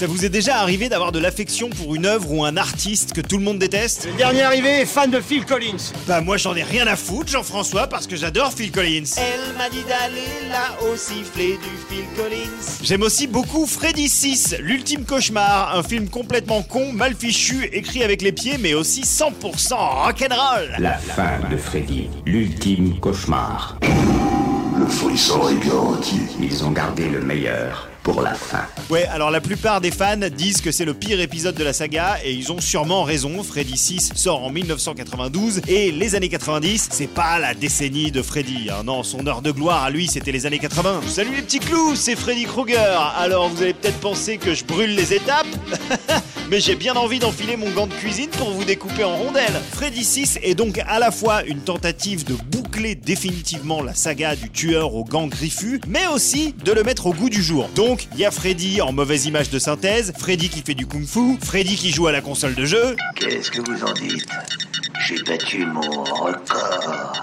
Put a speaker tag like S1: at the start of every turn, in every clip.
S1: Ça vous est déjà arrivé d'avoir de l'affection pour une œuvre ou un artiste que tout le monde déteste
S2: Le dernier arrivé est fan de Phil Collins.
S1: Bah moi j'en ai rien à foutre Jean-François parce que j'adore Phil Collins.
S3: Elle m'a dit d'aller là au sifflet du Phil Collins.
S1: J'aime aussi beaucoup Freddy 6, l'ultime cauchemar, un film complètement con, mal fichu, écrit avec les pieds mais aussi 100% rock'n'roll.
S4: La fin de Freddy, l'ultime cauchemar.
S5: Le frisson est garanti.
S4: Ils ont gardé le meilleur pour la fin.
S1: Ouais, alors la plupart des fans disent que c'est le pire épisode de la saga et ils ont sûrement raison. Freddy 6 sort en 1992 et les années 90, c'est pas la décennie de Freddy. hein. Non, son heure de gloire à lui, c'était les années 80. Salut les petits clous, c'est Freddy Krueger. Alors vous allez peut-être penser que je brûle les étapes. Mais j'ai bien envie d'enfiler mon gant de cuisine pour vous découper en rondelles. Freddy 6 est donc à la fois une tentative de boucler définitivement la saga du tueur au gant griffu, mais aussi de le mettre au goût du jour. Il y a Freddy en mauvaise image de synthèse, Freddy qui fait du kung-fu, Freddy qui joue à la console de jeu,
S5: Qu'est-ce que vous en dites? J'ai battu mon record.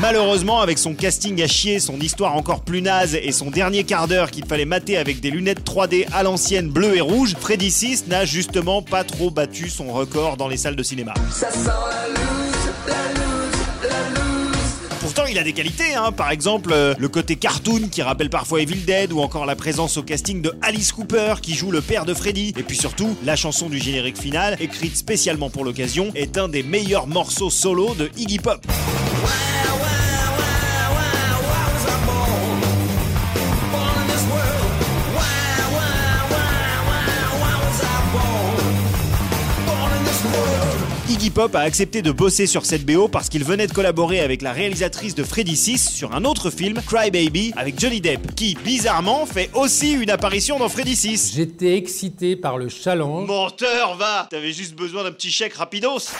S1: Malheureusement, avec son casting à chier, son histoire encore plus naze et son dernier quart d'heure qu'il fallait mater avec des lunettes 3D à l'ancienne bleu et rouge, Freddy 6 n'a justement pas trop battu son record dans les salles de cinéma. Pourtant, il a des qualités, hein. par exemple euh, le côté cartoon qui rappelle parfois Evil Dead, ou encore la présence au casting de Alice Cooper qui joue le père de Freddy. Et puis surtout, la chanson du générique final, écrite spécialement pour l'occasion, est un des meilleurs morceaux solo de Iggy Pop. Iggy Pop a accepté de bosser sur cette BO parce qu'il venait de collaborer avec la réalisatrice de Freddy 6 sur un autre film, Cry Baby, avec Johnny Depp, qui bizarrement fait aussi une apparition dans Freddy 6.
S6: J'étais excité par le challenge.
S1: Menteur, va T'avais juste besoin d'un petit chèque rapidos